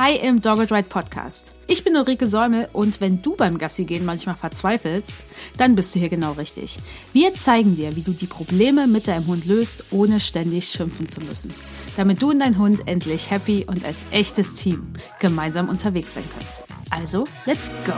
Hi im Dogged Ride Podcast. Ich bin Ulrike Säumel und wenn du beim Gassi gehen manchmal verzweifelst, dann bist du hier genau richtig. Wir zeigen dir, wie du die Probleme mit deinem Hund löst, ohne ständig schimpfen zu müssen. Damit du und dein Hund endlich happy und als echtes Team gemeinsam unterwegs sein könnt. Also, let's go!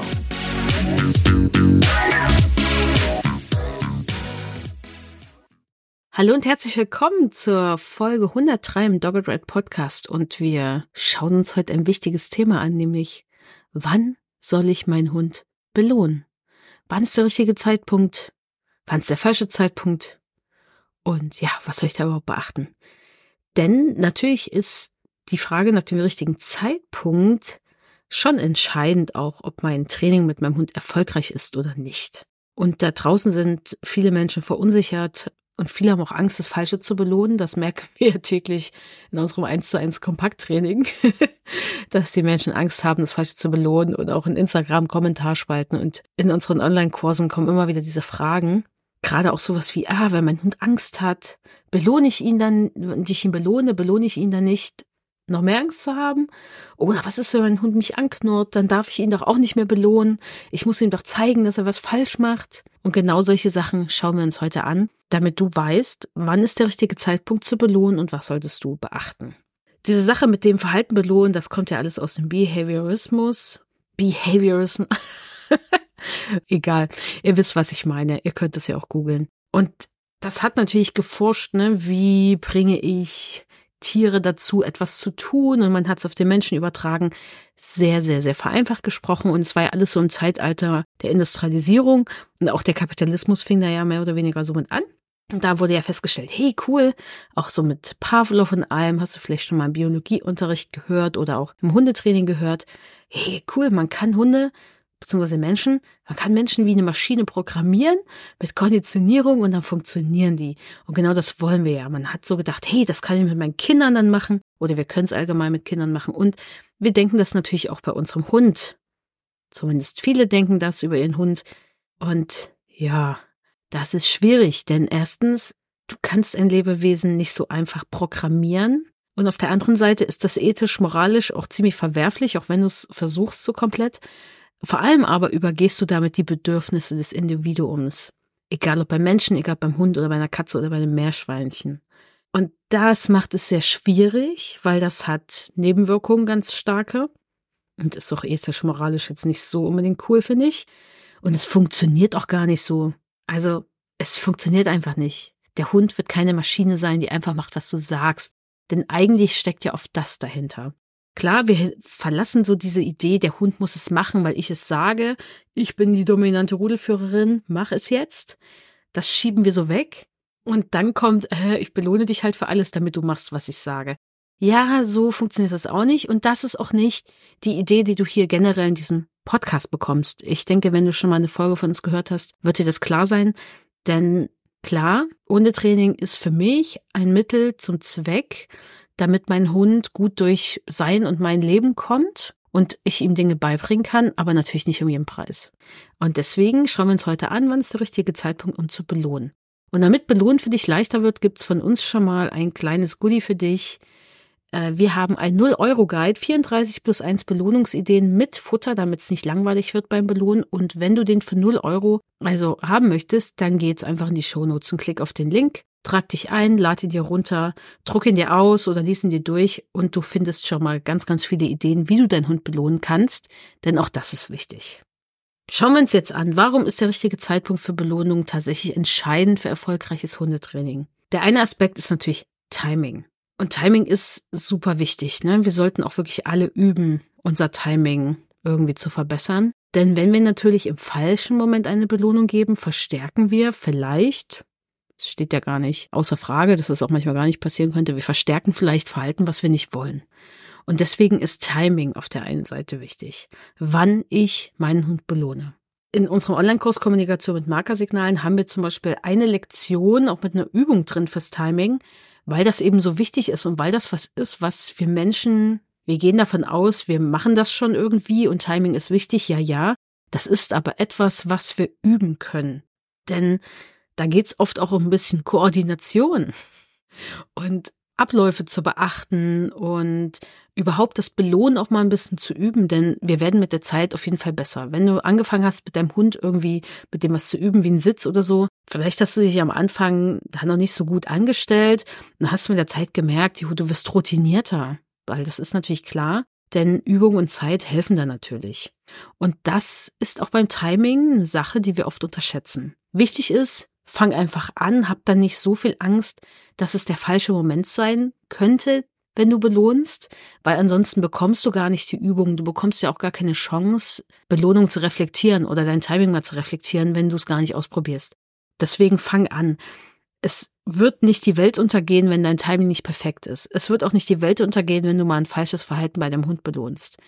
Hallo und herzlich willkommen zur Folge 103 im Dogged Red Podcast und wir schauen uns heute ein wichtiges Thema an, nämlich wann soll ich meinen Hund belohnen? Wann ist der richtige Zeitpunkt? Wann ist der falsche Zeitpunkt? Und ja, was soll ich da überhaupt beachten? Denn natürlich ist die Frage nach dem richtigen Zeitpunkt schon entscheidend auch, ob mein Training mit meinem Hund erfolgreich ist oder nicht. Und da draußen sind viele Menschen verunsichert, und viele haben auch Angst, das Falsche zu belohnen. Das merken wir täglich in unserem 1 zu 1 Kompakttraining, dass die Menschen Angst haben, das Falsche zu belohnen und auch in Instagram Kommentarspalten und in unseren Online-Kursen kommen immer wieder diese Fragen. Gerade auch sowas wie, ah, wenn mein Hund Angst hat, belohne ich ihn dann, wenn ich ihn belohne, belohne ich ihn dann nicht, noch mehr Angst zu haben? Oder was ist, wenn mein Hund mich anknurrt? Dann darf ich ihn doch auch nicht mehr belohnen. Ich muss ihm doch zeigen, dass er was falsch macht. Und genau solche Sachen schauen wir uns heute an, damit du weißt, wann ist der richtige Zeitpunkt zu belohnen und was solltest du beachten. Diese Sache mit dem Verhalten belohnen, das kommt ja alles aus dem Behaviorismus. Behaviorism. Egal. Ihr wisst, was ich meine. Ihr könnt es ja auch googeln. Und das hat natürlich geforscht, ne? Wie bringe ich Tiere dazu, etwas zu tun und man hat es auf den Menschen übertragen. Sehr, sehr, sehr vereinfacht gesprochen und es war ja alles so im Zeitalter der Industrialisierung und auch der Kapitalismus fing da ja mehr oder weniger so mit an. Und da wurde ja festgestellt, hey, cool, auch so mit Pavlov und allem, hast du vielleicht schon mal im Biologieunterricht gehört oder auch im Hundetraining gehört. Hey, cool, man kann Hunde beziehungsweise Menschen, man kann Menschen wie eine Maschine programmieren mit Konditionierung und dann funktionieren die. Und genau das wollen wir ja. Man hat so gedacht, hey, das kann ich mit meinen Kindern dann machen oder wir können es allgemein mit Kindern machen. Und wir denken das natürlich auch bei unserem Hund. Zumindest viele denken das über ihren Hund. Und ja, das ist schwierig, denn erstens, du kannst ein Lebewesen nicht so einfach programmieren. Und auf der anderen Seite ist das ethisch, moralisch auch ziemlich verwerflich, auch wenn du es versuchst so komplett. Vor allem aber übergehst du damit die Bedürfnisse des Individuums. Egal ob beim Menschen, egal beim Hund oder bei einer Katze oder bei einem Meerschweinchen. Und das macht es sehr schwierig, weil das hat Nebenwirkungen ganz starke und ist auch ethisch, moralisch jetzt nicht so unbedingt cool, finde ich. Und es funktioniert auch gar nicht so. Also, es funktioniert einfach nicht. Der Hund wird keine Maschine sein, die einfach macht, was du sagst. Denn eigentlich steckt ja oft das dahinter. Klar, wir verlassen so diese Idee, der Hund muss es machen, weil ich es sage. Ich bin die dominante Rudelführerin, mach es jetzt. Das schieben wir so weg. Und dann kommt, äh, ich belohne dich halt für alles, damit du machst, was ich sage. Ja, so funktioniert das auch nicht. Und das ist auch nicht die Idee, die du hier generell in diesem Podcast bekommst. Ich denke, wenn du schon mal eine Folge von uns gehört hast, wird dir das klar sein. Denn klar, Hundetraining ist für mich ein Mittel zum Zweck, damit mein Hund gut durch sein und mein Leben kommt und ich ihm Dinge beibringen kann, aber natürlich nicht um jeden Preis. Und deswegen schauen wir uns heute an, wann ist der richtige Zeitpunkt, um zu belohnen. Und damit Belohnen für dich leichter wird, gibt's von uns schon mal ein kleines Goodie für dich. Äh, wir haben ein 0-Euro-Guide, 34 plus 1 Belohnungsideen mit Futter, damit es nicht langweilig wird beim Belohnen. Und wenn du den für 0 Euro also haben möchtest, dann geht's einfach in die Shownotes und klick auf den Link. Trag dich ein, lad ihn dir runter, druck ihn dir aus oder lies ihn dir durch und du findest schon mal ganz, ganz viele Ideen, wie du deinen Hund belohnen kannst, denn auch das ist wichtig. Schauen wir uns jetzt an, warum ist der richtige Zeitpunkt für Belohnung tatsächlich entscheidend für erfolgreiches Hundetraining? Der eine Aspekt ist natürlich Timing. Und Timing ist super wichtig. Ne? Wir sollten auch wirklich alle üben, unser Timing irgendwie zu verbessern. Denn wenn wir natürlich im falschen Moment eine Belohnung geben, verstärken wir vielleicht es steht ja gar nicht außer Frage, dass das auch manchmal gar nicht passieren könnte. Wir verstärken vielleicht Verhalten, was wir nicht wollen. Und deswegen ist Timing auf der einen Seite wichtig. Wann ich meinen Hund belohne. In unserem Online-Kurs Kommunikation mit Markersignalen haben wir zum Beispiel eine Lektion auch mit einer Übung drin fürs Timing, weil das eben so wichtig ist und weil das was ist, was wir Menschen, wir gehen davon aus, wir machen das schon irgendwie und Timing ist wichtig, ja, ja. Das ist aber etwas, was wir üben können. Denn da geht's oft auch um ein bisschen Koordination. Und Abläufe zu beachten und überhaupt das Belohnen auch mal ein bisschen zu üben, denn wir werden mit der Zeit auf jeden Fall besser. Wenn du angefangen hast, mit deinem Hund irgendwie mit dem was zu üben, wie ein Sitz oder so, vielleicht hast du dich am Anfang da noch nicht so gut angestellt und hast mit der Zeit gemerkt, du wirst routinierter, weil das ist natürlich klar, denn Übung und Zeit helfen da natürlich. Und das ist auch beim Timing eine Sache, die wir oft unterschätzen. Wichtig ist, fang einfach an, hab dann nicht so viel Angst, dass es der falsche Moment sein könnte, wenn du belohnst, weil ansonsten bekommst du gar nicht die Übung, du bekommst ja auch gar keine Chance, Belohnung zu reflektieren oder dein Timing mal zu reflektieren, wenn du es gar nicht ausprobierst. Deswegen fang an. Es wird nicht die Welt untergehen, wenn dein Timing nicht perfekt ist. Es wird auch nicht die Welt untergehen, wenn du mal ein falsches Verhalten bei deinem Hund belohnst.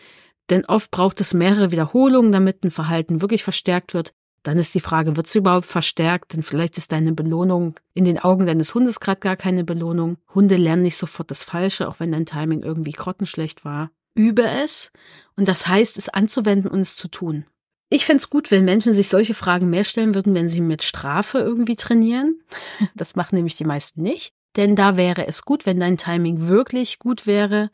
Denn oft braucht es mehrere Wiederholungen, damit ein Verhalten wirklich verstärkt wird. Dann ist die Frage, wird es überhaupt verstärkt? Denn vielleicht ist deine Belohnung in den Augen deines Hundes gerade gar keine Belohnung. Hunde lernen nicht sofort das Falsche, auch wenn dein Timing irgendwie grottenschlecht war. Übe es und das heißt, es anzuwenden und es zu tun. Ich fände gut, wenn Menschen sich solche Fragen mehr stellen würden, wenn sie mit Strafe irgendwie trainieren. Das machen nämlich die meisten nicht. Denn da wäre es gut, wenn dein Timing wirklich gut wäre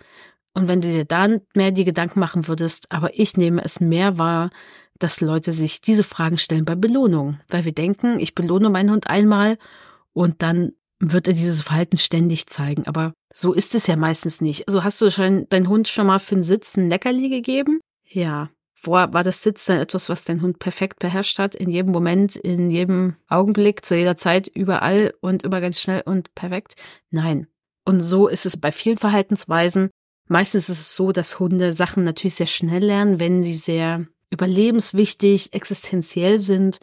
und wenn du dir dann mehr die Gedanken machen würdest. Aber ich nehme es mehr wahr, dass Leute sich diese Fragen stellen bei Belohnung, weil wir denken, ich belohne meinen Hund einmal und dann wird er dieses Verhalten ständig zeigen. Aber so ist es ja meistens nicht. Also hast du schon deinen Hund schon mal für den Sitz ein Leckerli gegeben? Ja. War, war das Sitz dann etwas, was dein Hund perfekt beherrscht hat? In jedem Moment, in jedem Augenblick, zu jeder Zeit, überall und immer ganz schnell und perfekt? Nein. Und so ist es bei vielen Verhaltensweisen. Meistens ist es so, dass Hunde Sachen natürlich sehr schnell lernen, wenn sie sehr überlebenswichtig, existenziell sind,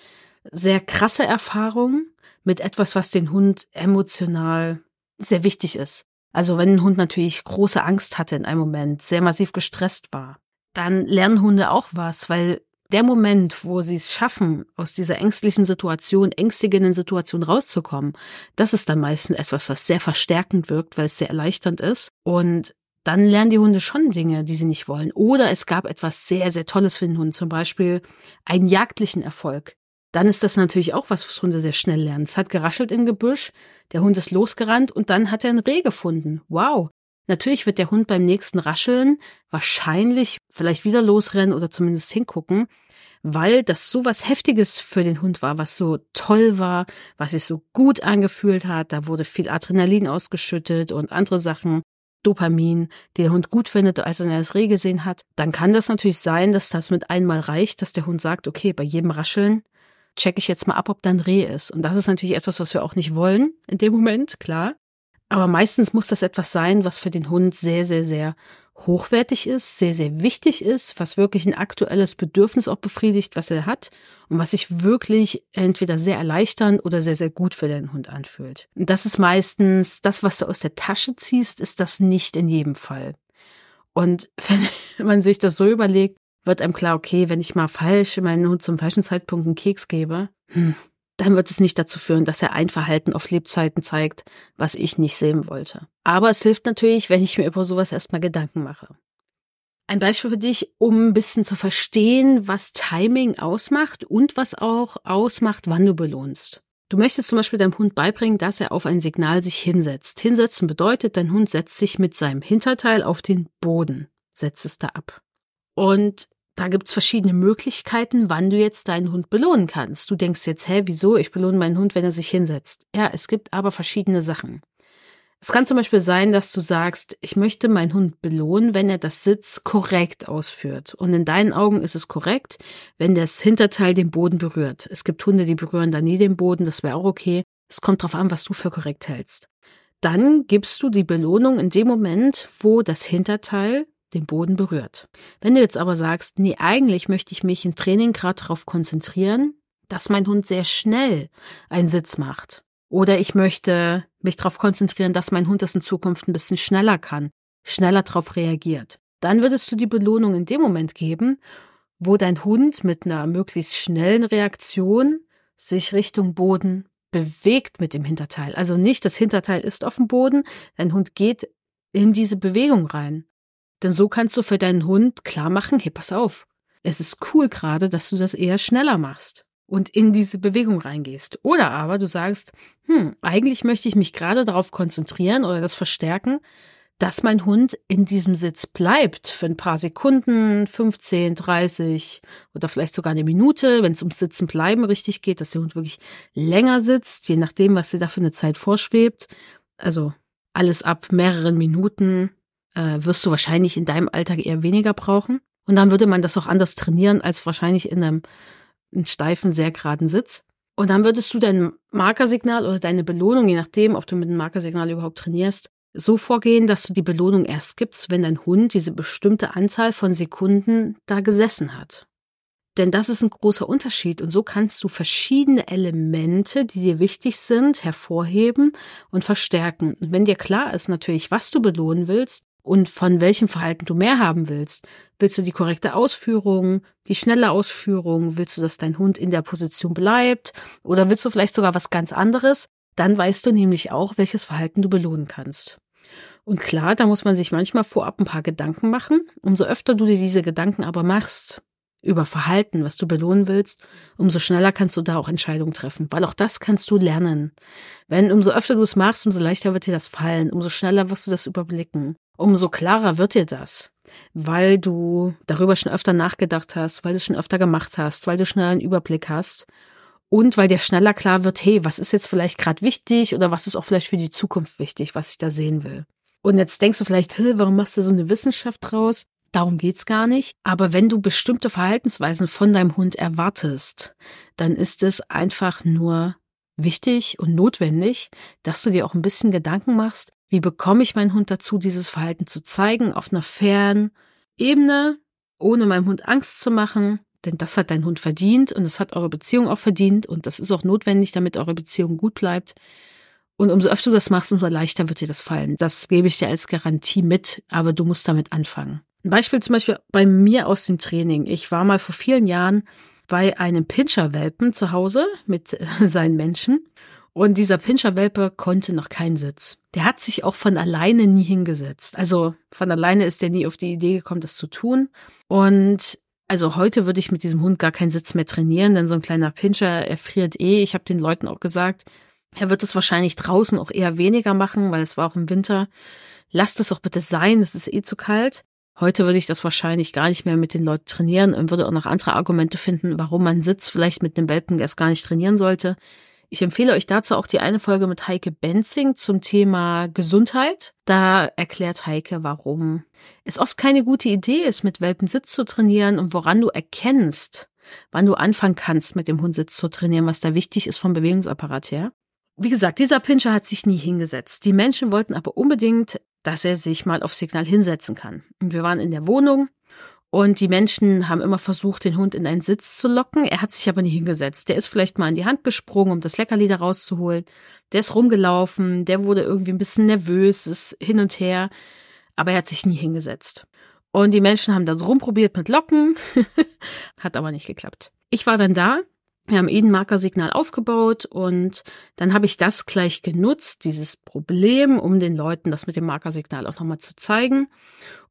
sehr krasse Erfahrungen mit etwas, was den Hund emotional sehr wichtig ist. Also wenn ein Hund natürlich große Angst hatte in einem Moment, sehr massiv gestresst war, dann lernen Hunde auch was, weil der Moment, wo sie es schaffen, aus dieser ängstlichen Situation, ängstigenden Situation rauszukommen, das ist dann meistens etwas, was sehr verstärkend wirkt, weil es sehr erleichternd ist. Und dann lernen die Hunde schon Dinge, die sie nicht wollen. Oder es gab etwas sehr, sehr Tolles für den Hund, zum Beispiel einen jagdlichen Erfolg. Dann ist das natürlich auch was, was Hunde sehr schnell lernen. Es hat geraschelt im Gebüsch, der Hund ist losgerannt und dann hat er ein Reh gefunden. Wow. Natürlich wird der Hund beim nächsten Rascheln wahrscheinlich vielleicht wieder losrennen oder zumindest hingucken, weil das so was Heftiges für den Hund war, was so toll war, was sich so gut angefühlt hat. Da wurde viel Adrenalin ausgeschüttet und andere Sachen. Dopamin, die der Hund gut findet, als er das Reh gesehen hat, dann kann das natürlich sein, dass das mit einmal reicht, dass der Hund sagt, okay, bei jedem Rascheln checke ich jetzt mal ab, ob da ein Reh ist. Und das ist natürlich etwas, was wir auch nicht wollen in dem Moment, klar. Aber meistens muss das etwas sein, was für den Hund sehr, sehr, sehr hochwertig ist, sehr, sehr wichtig ist, was wirklich ein aktuelles Bedürfnis auch befriedigt, was er hat und was sich wirklich entweder sehr erleichternd oder sehr, sehr gut für den Hund anfühlt. Und das ist meistens das, was du aus der Tasche ziehst, ist das nicht in jedem Fall. Und wenn man sich das so überlegt, wird einem klar, okay, wenn ich mal falsch meinen Hund zum falschen Zeitpunkt einen Keks gebe, hm, dann wird es nicht dazu führen, dass er ein Verhalten auf Lebzeiten zeigt, was ich nicht sehen wollte. Aber es hilft natürlich, wenn ich mir über sowas erstmal Gedanken mache. Ein Beispiel für dich, um ein bisschen zu verstehen, was Timing ausmacht und was auch ausmacht, wann du belohnst. Du möchtest zum Beispiel deinem Hund beibringen, dass er auf ein Signal sich hinsetzt. Hinsetzen bedeutet, dein Hund setzt sich mit seinem Hinterteil auf den Boden, setzt es da ab. Und da gibt's verschiedene Möglichkeiten, wann du jetzt deinen Hund belohnen kannst. Du denkst jetzt, hä, wieso? Ich belohne meinen Hund, wenn er sich hinsetzt. Ja, es gibt aber verschiedene Sachen. Es kann zum Beispiel sein, dass du sagst, ich möchte meinen Hund belohnen, wenn er das Sitz korrekt ausführt. Und in deinen Augen ist es korrekt, wenn das Hinterteil den Boden berührt. Es gibt Hunde, die berühren da nie den Boden, das wäre auch okay. Es kommt drauf an, was du für korrekt hältst. Dann gibst du die Belohnung in dem Moment, wo das Hinterteil den Boden berührt. Wenn du jetzt aber sagst, nee, eigentlich möchte ich mich im Training gerade darauf konzentrieren, dass mein Hund sehr schnell einen Sitz macht. Oder ich möchte mich darauf konzentrieren, dass mein Hund das in Zukunft ein bisschen schneller kann, schneller darauf reagiert. Dann würdest du die Belohnung in dem Moment geben, wo dein Hund mit einer möglichst schnellen Reaktion sich Richtung Boden bewegt mit dem Hinterteil. Also nicht das Hinterteil ist auf dem Boden, dein Hund geht in diese Bewegung rein. Denn so kannst du für deinen Hund klar machen, hey, pass auf. Es ist cool gerade, dass du das eher schneller machst. und in diese Bewegung reingehst. Oder aber du sagst, hm, eigentlich möchte ich mich gerade darauf konzentrieren oder das verstärken, dass mein Hund in diesem Sitz bleibt für ein paar Sekunden, 15, 30 oder vielleicht sogar eine Minute, wenn es ums Sitzen bleiben richtig geht, dass der Hund wirklich länger sitzt, je nachdem, was dir da für eine Zeit vorschwebt. Also alles ab mehreren Minuten äh, wirst du wahrscheinlich in deinem Alltag eher weniger brauchen. Und dann würde man das auch anders trainieren als wahrscheinlich in einem, einem steifen, sehr geraden Sitz. Und dann würdest du dein Markersignal oder deine Belohnung, je nachdem, ob du mit dem Markersignal überhaupt trainierst, so vorgehen, dass du die Belohnung erst gibst, wenn dein Hund diese bestimmte Anzahl von Sekunden da gesessen hat. Denn das ist ein großer Unterschied und so kannst du verschiedene Elemente, die dir wichtig sind, hervorheben und verstärken. Und wenn dir klar ist natürlich, was du belohnen willst und von welchem Verhalten du mehr haben willst, willst du die korrekte Ausführung, die schnelle Ausführung, willst du, dass dein Hund in der Position bleibt oder willst du vielleicht sogar was ganz anderes, dann weißt du nämlich auch, welches Verhalten du belohnen kannst. Und klar, da muss man sich manchmal vorab ein paar Gedanken machen. Umso öfter du dir diese Gedanken aber machst über Verhalten, was du belohnen willst, umso schneller kannst du da auch Entscheidungen treffen, weil auch das kannst du lernen. Wenn umso öfter du es machst, umso leichter wird dir das fallen, umso schneller wirst du das überblicken, umso klarer wird dir das, weil du darüber schon öfter nachgedacht hast, weil du es schon öfter gemacht hast, weil du schneller einen Überblick hast und weil dir schneller klar wird, hey, was ist jetzt vielleicht gerade wichtig oder was ist auch vielleicht für die Zukunft wichtig, was ich da sehen will. Und jetzt denkst du vielleicht, warum machst du so eine Wissenschaft draus? Darum geht's gar nicht. Aber wenn du bestimmte Verhaltensweisen von deinem Hund erwartest, dann ist es einfach nur wichtig und notwendig, dass du dir auch ein bisschen Gedanken machst, wie bekomme ich meinen Hund dazu, dieses Verhalten zu zeigen, auf einer fairen Ebene, ohne meinem Hund Angst zu machen, denn das hat dein Hund verdient und das hat eure Beziehung auch verdient und das ist auch notwendig, damit eure Beziehung gut bleibt. Und umso öfter du das machst, umso leichter wird dir das fallen. Das gebe ich dir als Garantie mit, aber du musst damit anfangen. Ein Beispiel zum Beispiel bei mir aus dem Training. Ich war mal vor vielen Jahren bei einem Pinscherwelpen zu Hause mit äh, seinen Menschen. Und dieser Pinscherwelpe konnte noch keinen Sitz. Der hat sich auch von alleine nie hingesetzt. Also von alleine ist der nie auf die Idee gekommen, das zu tun. Und also heute würde ich mit diesem Hund gar keinen Sitz mehr trainieren, denn so ein kleiner Pinscher erfriert eh. Ich habe den Leuten auch gesagt, er wird es wahrscheinlich draußen auch eher weniger machen, weil es war auch im Winter. Lasst es auch bitte sein, es ist eh zu kalt. Heute würde ich das wahrscheinlich gar nicht mehr mit den Leuten trainieren und würde auch noch andere Argumente finden, warum man Sitz vielleicht mit einem Welpen erst gar nicht trainieren sollte. Ich empfehle euch dazu auch die eine Folge mit Heike Benzing zum Thema Gesundheit. Da erklärt Heike, warum es oft keine gute Idee ist, mit Welpen Sitz zu trainieren und woran du erkennst, wann du anfangen kannst, mit dem Hund Sitz zu trainieren, was da wichtig ist vom Bewegungsapparat her. Wie gesagt, dieser Pinscher hat sich nie hingesetzt. Die Menschen wollten aber unbedingt, dass er sich mal auf Signal hinsetzen kann. Und wir waren in der Wohnung und die Menschen haben immer versucht, den Hund in einen Sitz zu locken. Er hat sich aber nie hingesetzt. Der ist vielleicht mal in die Hand gesprungen, um das Leckerli da rauszuholen. Der ist rumgelaufen, der wurde irgendwie ein bisschen nervös, ist hin und her, aber er hat sich nie hingesetzt. Und die Menschen haben das rumprobiert mit Locken, hat aber nicht geklappt. Ich war dann da wir haben eben Markersignal aufgebaut und dann habe ich das gleich genutzt, dieses Problem, um den Leuten das mit dem Markersignal auch nochmal zu zeigen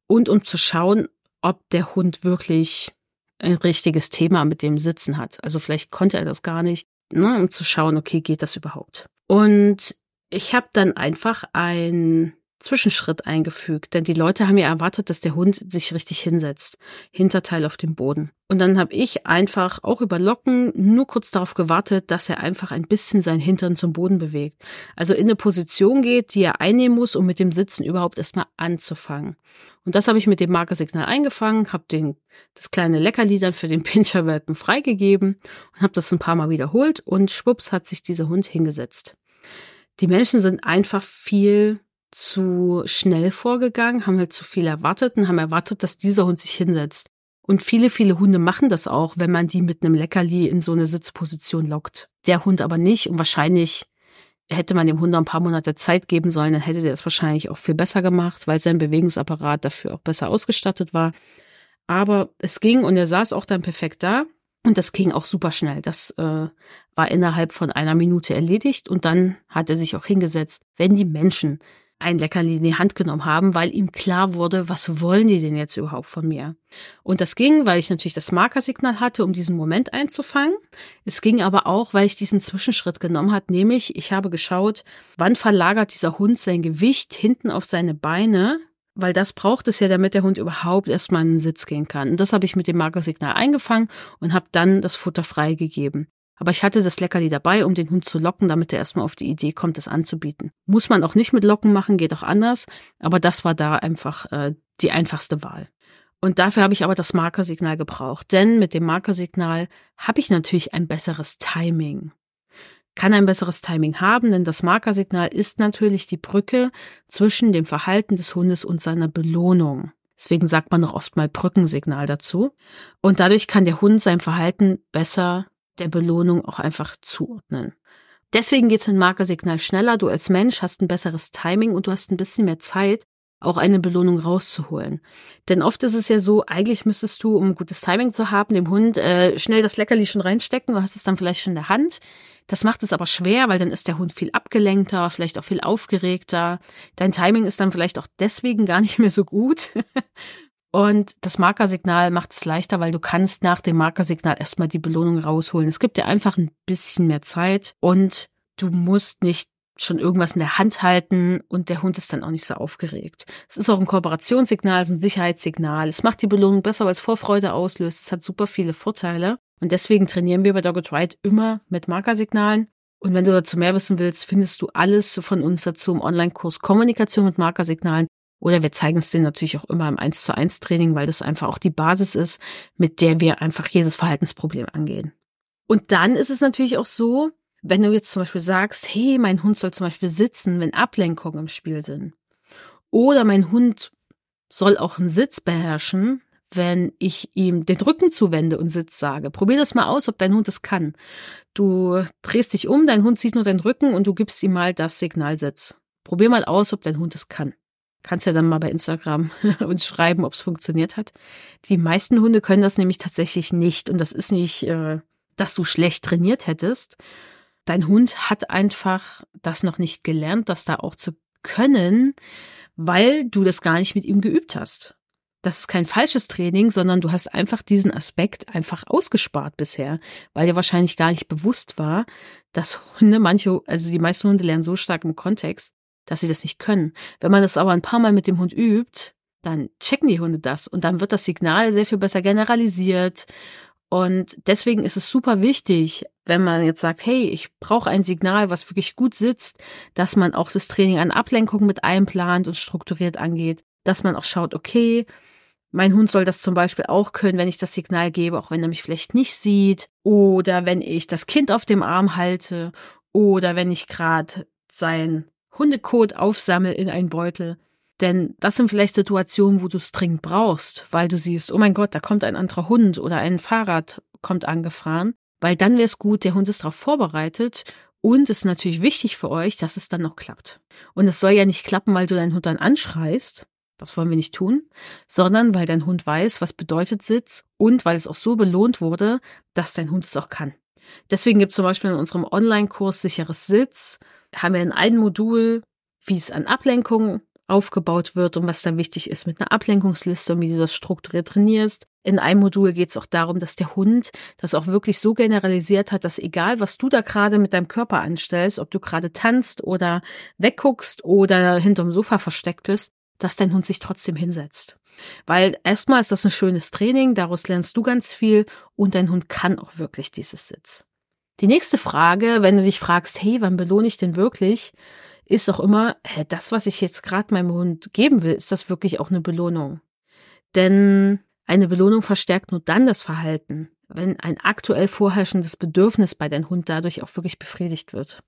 und um zu schauen, ob der Hund wirklich ein richtiges Thema mit dem Sitzen hat. Also vielleicht konnte er das gar nicht, ne, um zu schauen, okay, geht das überhaupt? Und ich habe dann einfach ein Zwischenschritt eingefügt, denn die Leute haben ja erwartet, dass der Hund sich richtig hinsetzt, Hinterteil auf dem Boden. Und dann habe ich einfach auch über Locken nur kurz darauf gewartet, dass er einfach ein bisschen sein Hintern zum Boden bewegt. Also in eine Position geht, die er einnehmen muss, um mit dem Sitzen überhaupt erstmal anzufangen. Und das habe ich mit dem Markersignal eingefangen, habe den das kleine Leckerli dann für den Pinscherwelpen freigegeben und habe das ein paar Mal wiederholt und schwupps hat sich dieser Hund hingesetzt. Die Menschen sind einfach viel zu schnell vorgegangen, haben halt zu viel erwartet und haben erwartet, dass dieser Hund sich hinsetzt. Und viele, viele Hunde machen das auch, wenn man die mit einem Leckerli in so eine Sitzposition lockt. Der Hund aber nicht und wahrscheinlich hätte man dem Hund ein paar Monate Zeit geben sollen, dann hätte der das wahrscheinlich auch viel besser gemacht, weil sein Bewegungsapparat dafür auch besser ausgestattet war. Aber es ging und er saß auch dann perfekt da und das ging auch super schnell. Das äh, war innerhalb von einer Minute erledigt und dann hat er sich auch hingesetzt. Wenn die Menschen ein Leckerli in die Hand genommen haben, weil ihm klar wurde, was wollen die denn jetzt überhaupt von mir? Und das ging, weil ich natürlich das Markersignal hatte, um diesen Moment einzufangen. Es ging aber auch, weil ich diesen Zwischenschritt genommen hat, nämlich ich habe geschaut, wann verlagert dieser Hund sein Gewicht hinten auf seine Beine, weil das braucht es ja, damit der Hund überhaupt erstmal in den Sitz gehen kann. Und das habe ich mit dem Markersignal eingefangen und habe dann das Futter freigegeben. Aber ich hatte das Leckerli dabei, um den Hund zu locken, damit er erstmal auf die Idee kommt, es anzubieten. Muss man auch nicht mit Locken machen, geht auch anders, aber das war da einfach äh, die einfachste Wahl. Und dafür habe ich aber das Markersignal gebraucht, denn mit dem Markersignal habe ich natürlich ein besseres Timing. Kann ein besseres Timing haben, denn das Markersignal ist natürlich die Brücke zwischen dem Verhalten des Hundes und seiner Belohnung. Deswegen sagt man auch oft mal Brückensignal dazu. Und dadurch kann der Hund sein Verhalten besser der Belohnung auch einfach zuordnen. Deswegen geht ein Markersignal schneller. Du als Mensch hast ein besseres Timing und du hast ein bisschen mehr Zeit, auch eine Belohnung rauszuholen. Denn oft ist es ja so, eigentlich müsstest du, um gutes Timing zu haben, dem Hund äh, schnell das Leckerli schon reinstecken. Du hast es dann vielleicht schon in der Hand. Das macht es aber schwer, weil dann ist der Hund viel abgelenkter, vielleicht auch viel aufgeregter. Dein Timing ist dann vielleicht auch deswegen gar nicht mehr so gut. Und das Markersignal macht es leichter, weil du kannst nach dem Markersignal erstmal die Belohnung rausholen. Es gibt dir einfach ein bisschen mehr Zeit und du musst nicht schon irgendwas in der Hand halten und der Hund ist dann auch nicht so aufgeregt. Es ist auch ein Kooperationssignal, es ist ein Sicherheitssignal. Es macht die Belohnung besser, weil es Vorfreude auslöst. Es hat super viele Vorteile. Und deswegen trainieren wir bei Dogged Ride immer mit Markersignalen. Und wenn du dazu mehr wissen willst, findest du alles von uns dazu im Online-Kurs Kommunikation mit Markersignalen. Oder wir zeigen es dir natürlich auch immer im 1 zu 1 Training, weil das einfach auch die Basis ist, mit der wir einfach jedes Verhaltensproblem angehen. Und dann ist es natürlich auch so, wenn du jetzt zum Beispiel sagst, hey, mein Hund soll zum Beispiel sitzen, wenn Ablenkungen im Spiel sind. Oder mein Hund soll auch einen Sitz beherrschen, wenn ich ihm den Rücken zuwende und Sitz sage. Probier das mal aus, ob dein Hund es kann. Du drehst dich um, dein Hund sieht nur deinen Rücken und du gibst ihm mal das Signal Sitz. Probier mal aus, ob dein Hund es kann. Kannst ja dann mal bei Instagram uns schreiben, ob es funktioniert hat. Die meisten Hunde können das nämlich tatsächlich nicht. Und das ist nicht, äh, dass du schlecht trainiert hättest. Dein Hund hat einfach das noch nicht gelernt, das da auch zu können, weil du das gar nicht mit ihm geübt hast. Das ist kein falsches Training, sondern du hast einfach diesen Aspekt einfach ausgespart bisher, weil dir wahrscheinlich gar nicht bewusst war, dass Hunde, manche, also die meisten Hunde lernen so stark im Kontext, dass sie das nicht können. Wenn man das aber ein paar Mal mit dem Hund übt, dann checken die Hunde das und dann wird das Signal sehr viel besser generalisiert. Und deswegen ist es super wichtig, wenn man jetzt sagt, hey, ich brauche ein Signal, was wirklich gut sitzt, dass man auch das Training an Ablenkung mit einplant und strukturiert angeht, dass man auch schaut, okay, mein Hund soll das zum Beispiel auch können, wenn ich das Signal gebe, auch wenn er mich vielleicht nicht sieht, oder wenn ich das Kind auf dem Arm halte, oder wenn ich gerade sein Hundekot aufsammel in einen Beutel. Denn das sind vielleicht Situationen, wo du es dringend brauchst, weil du siehst, oh mein Gott, da kommt ein anderer Hund oder ein Fahrrad kommt angefahren. Weil dann wäre es gut, der Hund ist darauf vorbereitet und es ist natürlich wichtig für euch, dass es dann noch klappt. Und es soll ja nicht klappen, weil du deinen Hund dann anschreist. Das wollen wir nicht tun, sondern weil dein Hund weiß, was bedeutet Sitz und weil es auch so belohnt wurde, dass dein Hund es auch kann. Deswegen gibt es zum Beispiel in unserem Online-Kurs sicheres Sitz haben wir in einem Modul, wie es an Ablenkungen aufgebaut wird und was dann wichtig ist mit einer Ablenkungsliste und wie du das strukturiert trainierst. In einem Modul geht es auch darum, dass der Hund das auch wirklich so generalisiert hat, dass egal, was du da gerade mit deinem Körper anstellst, ob du gerade tanzt oder wegguckst oder hinterm Sofa versteckt bist, dass dein Hund sich trotzdem hinsetzt. Weil erstmal ist das ein schönes Training, daraus lernst du ganz viel und dein Hund kann auch wirklich dieses Sitz. Die nächste Frage, wenn du dich fragst, hey, wann belohne ich denn wirklich, ist auch immer, hä, das, was ich jetzt gerade meinem Hund geben will, ist das wirklich auch eine Belohnung? Denn eine Belohnung verstärkt nur dann das Verhalten, wenn ein aktuell vorherrschendes Bedürfnis bei deinem Hund dadurch auch wirklich befriedigt wird.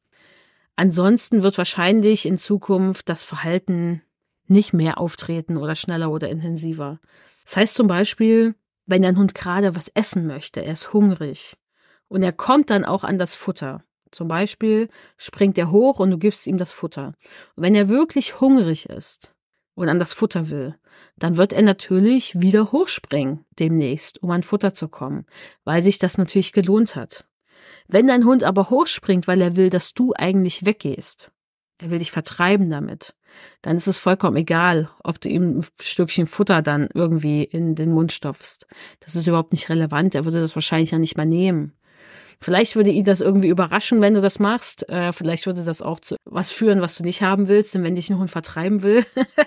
Ansonsten wird wahrscheinlich in Zukunft das Verhalten nicht mehr auftreten oder schneller oder intensiver. Das heißt zum Beispiel, wenn dein Hund gerade was essen möchte, er ist hungrig und er kommt dann auch an das Futter. Zum Beispiel springt er hoch und du gibst ihm das Futter. Und wenn er wirklich hungrig ist und an das Futter will, dann wird er natürlich wieder hochspringen demnächst, um an Futter zu kommen, weil sich das natürlich gelohnt hat. Wenn dein Hund aber hochspringt, weil er will, dass du eigentlich weggehst, er will dich vertreiben damit, dann ist es vollkommen egal, ob du ihm ein Stückchen Futter dann irgendwie in den Mund stopfst. Das ist überhaupt nicht relevant. Er würde das wahrscheinlich ja nicht mal nehmen. Vielleicht würde ihn das irgendwie überraschen, wenn du das machst. Äh, vielleicht würde das auch zu was führen, was du nicht haben willst. Denn wenn dich ein Hund vertreiben will,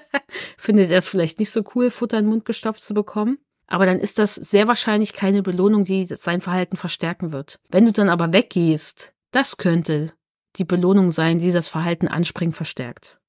findet er es vielleicht nicht so cool, Futter in den Mund gestopft zu bekommen. Aber dann ist das sehr wahrscheinlich keine Belohnung, die sein Verhalten verstärken wird. Wenn du dann aber weggehst, das könnte die Belohnung sein, die das Verhalten anspringen verstärkt.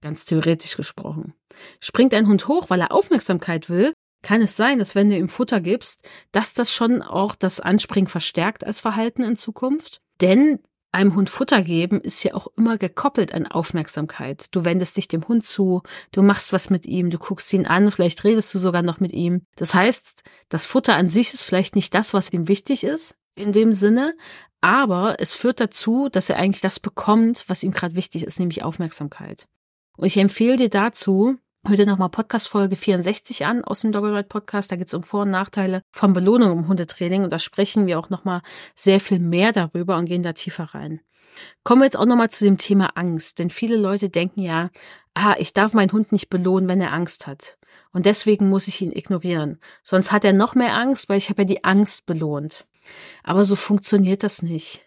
Ganz theoretisch gesprochen. Springt ein Hund hoch, weil er Aufmerksamkeit will, kann es sein, dass wenn du ihm Futter gibst, dass das schon auch das Anspringen verstärkt als Verhalten in Zukunft? Denn einem Hund Futter geben ist ja auch immer gekoppelt an Aufmerksamkeit. Du wendest dich dem Hund zu, du machst was mit ihm, du guckst ihn an, vielleicht redest du sogar noch mit ihm. Das heißt, das Futter an sich ist vielleicht nicht das, was ihm wichtig ist, in dem Sinne, aber es führt dazu, dass er eigentlich das bekommt, was ihm gerade wichtig ist, nämlich Aufmerksamkeit. Und ich empfehle dir dazu, Hör nochmal Podcast Folge 64 an aus dem Doggy Ride Podcast. Da geht es um Vor- und Nachteile von Belohnung im Hundetraining und da sprechen wir auch nochmal sehr viel mehr darüber und gehen da tiefer rein. Kommen wir jetzt auch nochmal zu dem Thema Angst, denn viele Leute denken ja, ah, ich darf meinen Hund nicht belohnen, wenn er Angst hat. Und deswegen muss ich ihn ignorieren. Sonst hat er noch mehr Angst, weil ich habe ja die Angst belohnt. Aber so funktioniert das nicht.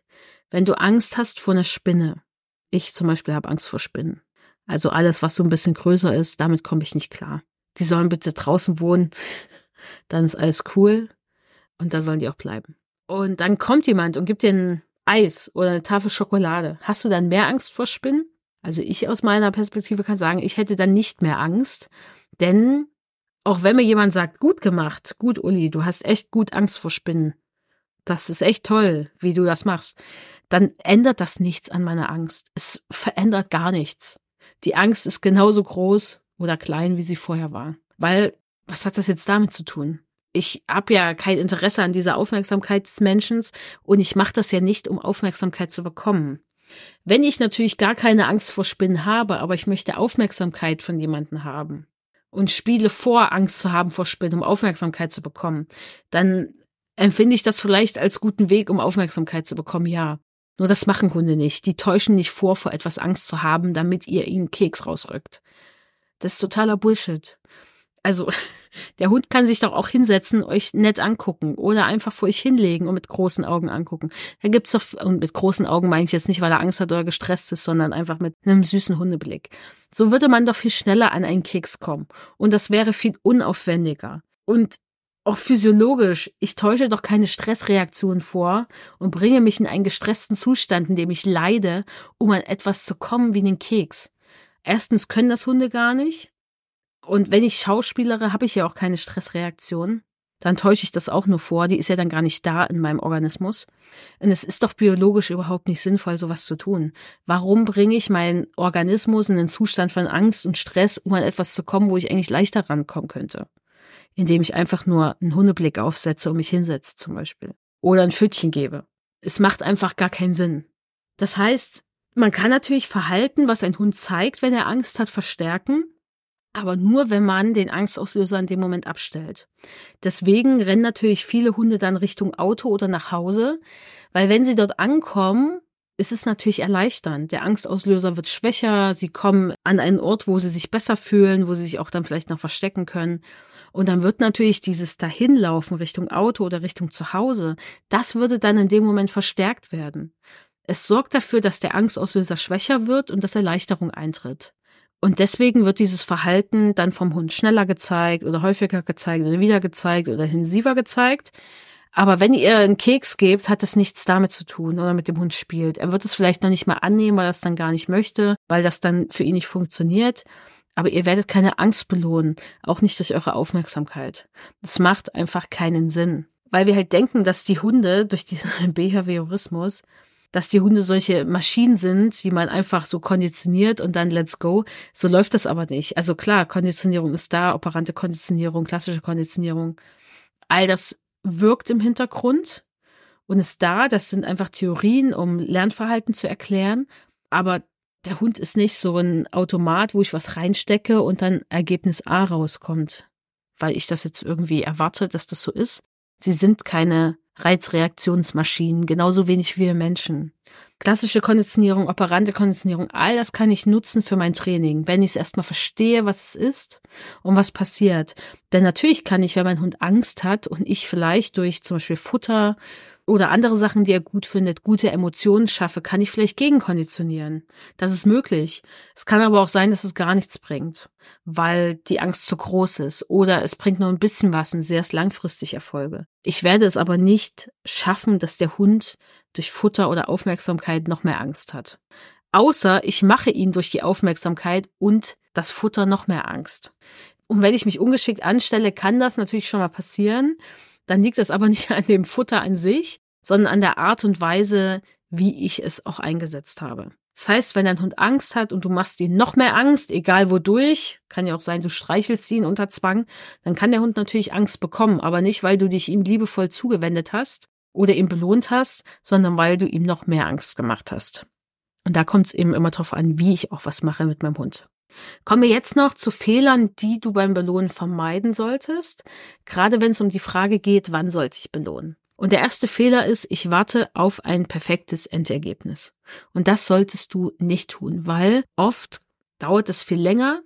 Wenn du Angst hast vor einer Spinne, ich zum Beispiel habe Angst vor Spinnen, also alles, was so ein bisschen größer ist, damit komme ich nicht klar. Die sollen bitte draußen wohnen, dann ist alles cool und da sollen die auch bleiben. Und dann kommt jemand und gibt dir ein Eis oder eine Tafel Schokolade. Hast du dann mehr Angst vor Spinnen? Also ich aus meiner Perspektive kann sagen, ich hätte dann nicht mehr Angst, denn auch wenn mir jemand sagt, gut gemacht, gut Uli, du hast echt gut Angst vor Spinnen. Das ist echt toll, wie du das machst. Dann ändert das nichts an meiner Angst. Es verändert gar nichts. Die Angst ist genauso groß oder klein, wie sie vorher war. Weil, was hat das jetzt damit zu tun? Ich habe ja kein Interesse an dieser Aufmerksamkeit des Menschen und ich mache das ja nicht, um Aufmerksamkeit zu bekommen. Wenn ich natürlich gar keine Angst vor Spinnen habe, aber ich möchte Aufmerksamkeit von jemandem haben und spiele vor, Angst zu haben vor Spinnen, um Aufmerksamkeit zu bekommen, dann empfinde ich das vielleicht als guten Weg, um Aufmerksamkeit zu bekommen, ja. Nur das machen Hunde nicht. Die täuschen nicht vor, vor etwas Angst zu haben, damit ihr ihnen Keks rausrückt. Das ist totaler Bullshit. Also, der Hund kann sich doch auch hinsetzen, euch nett angucken oder einfach vor euch hinlegen und mit großen Augen angucken. Da gibt's doch, und mit großen Augen meine ich jetzt nicht, weil er Angst hat oder gestresst ist, sondern einfach mit einem süßen Hundeblick. So würde man doch viel schneller an einen Keks kommen. Und das wäre viel unaufwendiger. Und auch physiologisch, ich täusche doch keine Stressreaktion vor und bringe mich in einen gestressten Zustand, in dem ich leide, um an etwas zu kommen wie einen Keks. Erstens können das Hunde gar nicht. Und wenn ich schauspielere, habe ich ja auch keine Stressreaktion. Dann täusche ich das auch nur vor. Die ist ja dann gar nicht da in meinem Organismus. Und es ist doch biologisch überhaupt nicht sinnvoll, sowas zu tun. Warum bringe ich meinen Organismus in einen Zustand von Angst und Stress, um an etwas zu kommen, wo ich eigentlich leichter rankommen könnte? Indem ich einfach nur einen Hundeblick aufsetze und mich hinsetze zum Beispiel. Oder ein Pfötchen gebe. Es macht einfach gar keinen Sinn. Das heißt, man kann natürlich Verhalten, was ein Hund zeigt, wenn er Angst hat, verstärken, aber nur, wenn man den Angstauslöser in dem Moment abstellt. Deswegen rennen natürlich viele Hunde dann Richtung Auto oder nach Hause, weil wenn sie dort ankommen, ist es natürlich erleichternd. Der Angstauslöser wird schwächer, sie kommen an einen Ort, wo sie sich besser fühlen, wo sie sich auch dann vielleicht noch verstecken können. Und dann wird natürlich dieses Dahinlaufen Richtung Auto oder Richtung Zuhause, das würde dann in dem Moment verstärkt werden. Es sorgt dafür, dass der Angstauslöser schwächer wird und dass Erleichterung eintritt. Und deswegen wird dieses Verhalten dann vom Hund schneller gezeigt oder häufiger gezeigt oder wieder gezeigt oder intensiver gezeigt. Aber wenn ihr einen Keks gebt, hat das nichts damit zu tun oder mit dem Hund spielt. Er wird es vielleicht noch nicht mal annehmen, weil er es dann gar nicht möchte, weil das dann für ihn nicht funktioniert. Aber ihr werdet keine Angst belohnen, auch nicht durch eure Aufmerksamkeit. Das macht einfach keinen Sinn. Weil wir halt denken, dass die Hunde durch diesen Behaviorismus, dass die Hunde solche Maschinen sind, die man einfach so konditioniert und dann let's go. So läuft das aber nicht. Also klar, Konditionierung ist da, operante Konditionierung, klassische Konditionierung. All das wirkt im Hintergrund und ist da. Das sind einfach Theorien, um Lernverhalten zu erklären. Aber der Hund ist nicht so ein Automat, wo ich was reinstecke und dann Ergebnis A rauskommt, weil ich das jetzt irgendwie erwarte, dass das so ist. Sie sind keine Reizreaktionsmaschinen, genauso wenig wie wir Menschen. Klassische Konditionierung, operante Konditionierung, all das kann ich nutzen für mein Training, wenn ich es erstmal verstehe, was es ist und was passiert. Denn natürlich kann ich, wenn mein Hund Angst hat und ich vielleicht durch zum Beispiel Futter oder andere Sachen, die er gut findet, gute Emotionen schaffe, kann ich vielleicht gegenkonditionieren. Das ist möglich. Es kann aber auch sein, dass es gar nichts bringt, weil die Angst zu groß ist oder es bringt nur ein bisschen was und sehr langfristig Erfolge. Ich werde es aber nicht schaffen, dass der Hund durch Futter oder Aufmerksamkeit noch mehr Angst hat. Außer ich mache ihn durch die Aufmerksamkeit und das Futter noch mehr Angst. Und wenn ich mich ungeschickt anstelle, kann das natürlich schon mal passieren dann liegt es aber nicht an dem Futter an sich, sondern an der Art und Weise, wie ich es auch eingesetzt habe. Das heißt, wenn dein Hund Angst hat und du machst ihm noch mehr Angst, egal wodurch, kann ja auch sein, du streichelst ihn unter Zwang, dann kann der Hund natürlich Angst bekommen, aber nicht, weil du dich ihm liebevoll zugewendet hast oder ihn belohnt hast, sondern weil du ihm noch mehr Angst gemacht hast. Und da kommt es eben immer darauf an, wie ich auch was mache mit meinem Hund. Kommen wir jetzt noch zu Fehlern, die du beim Belohnen vermeiden solltest, gerade wenn es um die Frage geht, wann sollte ich belohnen. Und der erste Fehler ist, ich warte auf ein perfektes Endergebnis. Und das solltest du nicht tun, weil oft dauert es viel länger.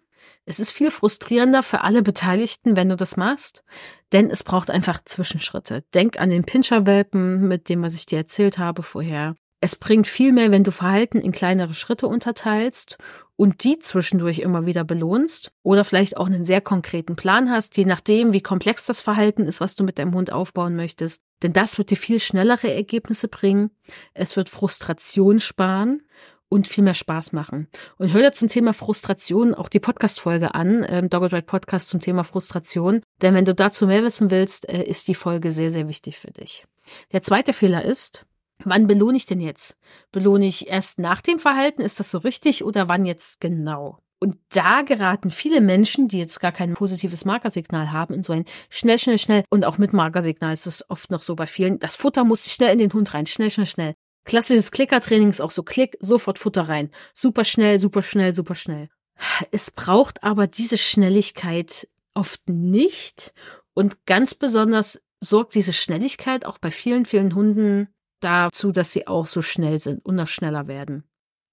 Es ist viel frustrierender für alle Beteiligten, wenn du das machst, denn es braucht einfach Zwischenschritte. Denk an den Pinscherwelpen, mit dem, was ich dir erzählt habe vorher. Es bringt viel mehr, wenn du Verhalten in kleinere Schritte unterteilst und die zwischendurch immer wieder belohnst oder vielleicht auch einen sehr konkreten Plan hast, je nachdem, wie komplex das Verhalten ist, was du mit deinem Hund aufbauen möchtest. Denn das wird dir viel schnellere Ergebnisse bringen. Es wird Frustration sparen und viel mehr Spaß machen. Und hör dir zum Thema Frustration auch die Podcast-Folge an, ähm, Dogged Ride Podcast zum Thema Frustration. Denn wenn du dazu mehr wissen willst, äh, ist die Folge sehr, sehr wichtig für dich. Der zweite Fehler ist, Wann belohne ich denn jetzt? Belohne ich erst nach dem Verhalten? Ist das so richtig oder wann jetzt genau? Und da geraten viele Menschen, die jetzt gar kein positives Markersignal haben, in so ein schnell, schnell, schnell und auch mit Markersignal ist es oft noch so bei vielen. Das Futter muss schnell in den Hund rein, schnell, schnell, schnell. Klassisches Klickertraining ist auch so Klick, sofort Futter rein. Super schnell, super schnell, super schnell. Es braucht aber diese Schnelligkeit oft nicht und ganz besonders sorgt diese Schnelligkeit auch bei vielen, vielen Hunden dazu, dass sie auch so schnell sind und noch schneller werden.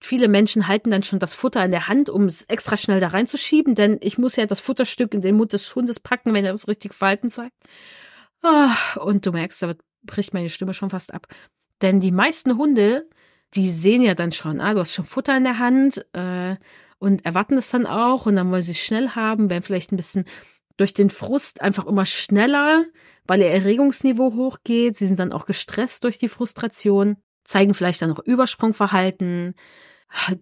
Viele Menschen halten dann schon das Futter in der Hand, um es extra schnell da reinzuschieben, denn ich muss ja das Futterstück in den Mund des Hundes packen, wenn er das richtige Verhalten zeigt. Ah, und du merkst, da bricht meine Stimme schon fast ab. Denn die meisten Hunde, die sehen ja dann schon, ah, du hast schon Futter in der Hand äh, und erwarten es dann auch und dann wollen sie es schnell haben, werden vielleicht ein bisschen durch den Frust einfach immer schneller, weil ihr Erregungsniveau hochgeht. Sie sind dann auch gestresst durch die Frustration, zeigen vielleicht dann noch Übersprungverhalten.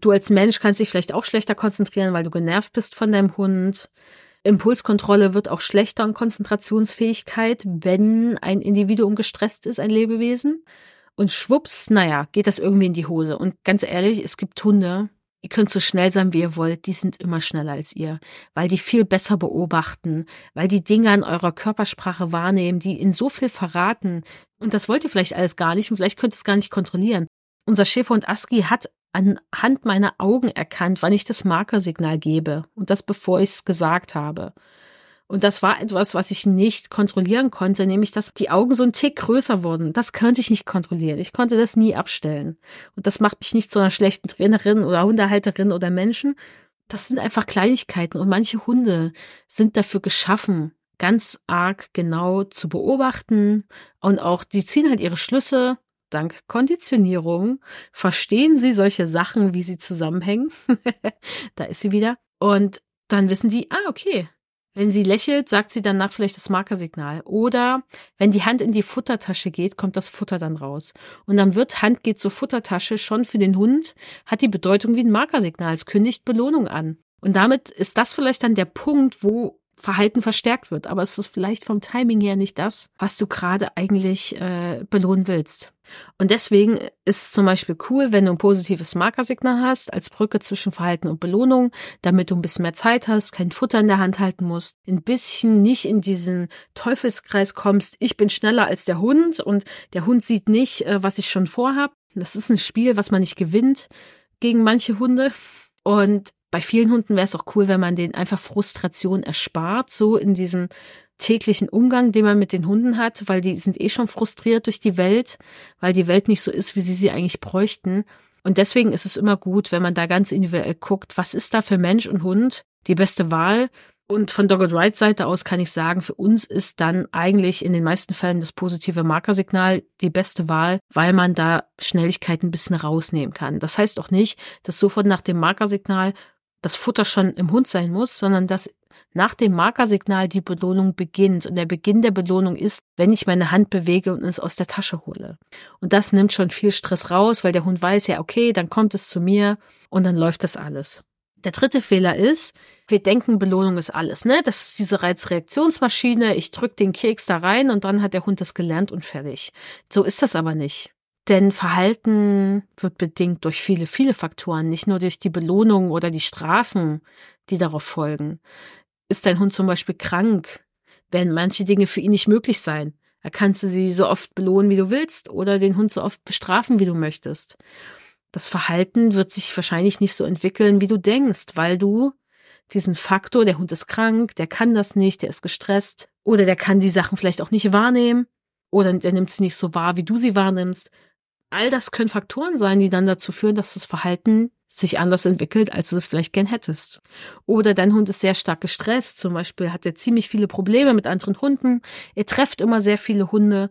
Du als Mensch kannst dich vielleicht auch schlechter konzentrieren, weil du genervt bist von deinem Hund. Impulskontrolle wird auch schlechter und Konzentrationsfähigkeit, wenn ein Individuum gestresst ist, ein Lebewesen. Und schwupps, naja, geht das irgendwie in die Hose. Und ganz ehrlich, es gibt Hunde, Ihr könnt so schnell sein, wie ihr wollt, die sind immer schneller als ihr, weil die viel besser beobachten, weil die Dinge an eurer Körpersprache wahrnehmen, die in so viel verraten. Und das wollt ihr vielleicht alles gar nicht und vielleicht könnt ihr es gar nicht kontrollieren. Unser Schäferhund Aski hat anhand meiner Augen erkannt, wann ich das Markersignal gebe. Und das bevor ich es gesagt habe. Und das war etwas, was ich nicht kontrollieren konnte, nämlich dass die Augen so ein Tick größer wurden. Das konnte ich nicht kontrollieren. Ich konnte das nie abstellen. Und das macht mich nicht zu einer schlechten Trainerin oder Hundehalterin oder Menschen. Das sind einfach Kleinigkeiten. Und manche Hunde sind dafür geschaffen, ganz arg genau zu beobachten. Und auch, die ziehen halt ihre Schlüsse. Dank Konditionierung verstehen sie solche Sachen, wie sie zusammenhängen. da ist sie wieder. Und dann wissen die, ah, okay, wenn sie lächelt, sagt sie danach vielleicht das Markersignal. Oder wenn die Hand in die Futtertasche geht, kommt das Futter dann raus. Und dann wird Hand geht zur Futtertasche schon für den Hund, hat die Bedeutung wie ein Markersignal. Es kündigt Belohnung an. Und damit ist das vielleicht dann der Punkt, wo Verhalten verstärkt wird. Aber es ist vielleicht vom Timing her nicht das, was du gerade eigentlich äh, belohnen willst. Und deswegen ist es zum Beispiel cool, wenn du ein positives Markersignal hast, als Brücke zwischen Verhalten und Belohnung, damit du ein bisschen mehr Zeit hast, kein Futter in der Hand halten musst, ein bisschen nicht in diesen Teufelskreis kommst, ich bin schneller als der Hund und der Hund sieht nicht, äh, was ich schon vorhab. Das ist ein Spiel, was man nicht gewinnt gegen manche Hunde. Und bei vielen Hunden wäre es auch cool, wenn man denen einfach Frustration erspart, so in diesem täglichen Umgang, den man mit den Hunden hat, weil die sind eh schon frustriert durch die Welt, weil die Welt nicht so ist, wie sie sie eigentlich bräuchten. Und deswegen ist es immer gut, wenn man da ganz individuell guckt, was ist da für Mensch und Hund die beste Wahl. Und von Dogged Right Seite aus kann ich sagen, für uns ist dann eigentlich in den meisten Fällen das positive Markersignal die beste Wahl, weil man da Schnelligkeit ein bisschen rausnehmen kann. Das heißt auch nicht, dass sofort nach dem Markersignal das Futter schon im Hund sein muss, sondern dass nach dem Markersignal die Belohnung beginnt. Und der Beginn der Belohnung ist, wenn ich meine Hand bewege und es aus der Tasche hole. Und das nimmt schon viel Stress raus, weil der Hund weiß ja, okay, dann kommt es zu mir und dann läuft das alles. Der dritte Fehler ist, wir denken, Belohnung ist alles, ne? Das ist diese Reizreaktionsmaschine, ich drück den Keks da rein und dann hat der Hund das gelernt und fertig. So ist das aber nicht. Denn Verhalten wird bedingt durch viele, viele Faktoren, nicht nur durch die Belohnung oder die Strafen, die darauf folgen. Ist dein Hund zum Beispiel krank, werden manche Dinge für ihn nicht möglich sein. Da kannst du sie so oft belohnen, wie du willst, oder den Hund so oft bestrafen, wie du möchtest. Das Verhalten wird sich wahrscheinlich nicht so entwickeln, wie du denkst, weil du diesen Faktor, der Hund ist krank, der kann das nicht, der ist gestresst, oder der kann die Sachen vielleicht auch nicht wahrnehmen, oder der nimmt sie nicht so wahr, wie du sie wahrnimmst, all das können Faktoren sein, die dann dazu führen, dass das Verhalten sich anders entwickelt, als du es vielleicht gern hättest. Oder dein Hund ist sehr stark gestresst, zum Beispiel hat er ziemlich viele Probleme mit anderen Hunden, er trefft immer sehr viele Hunde.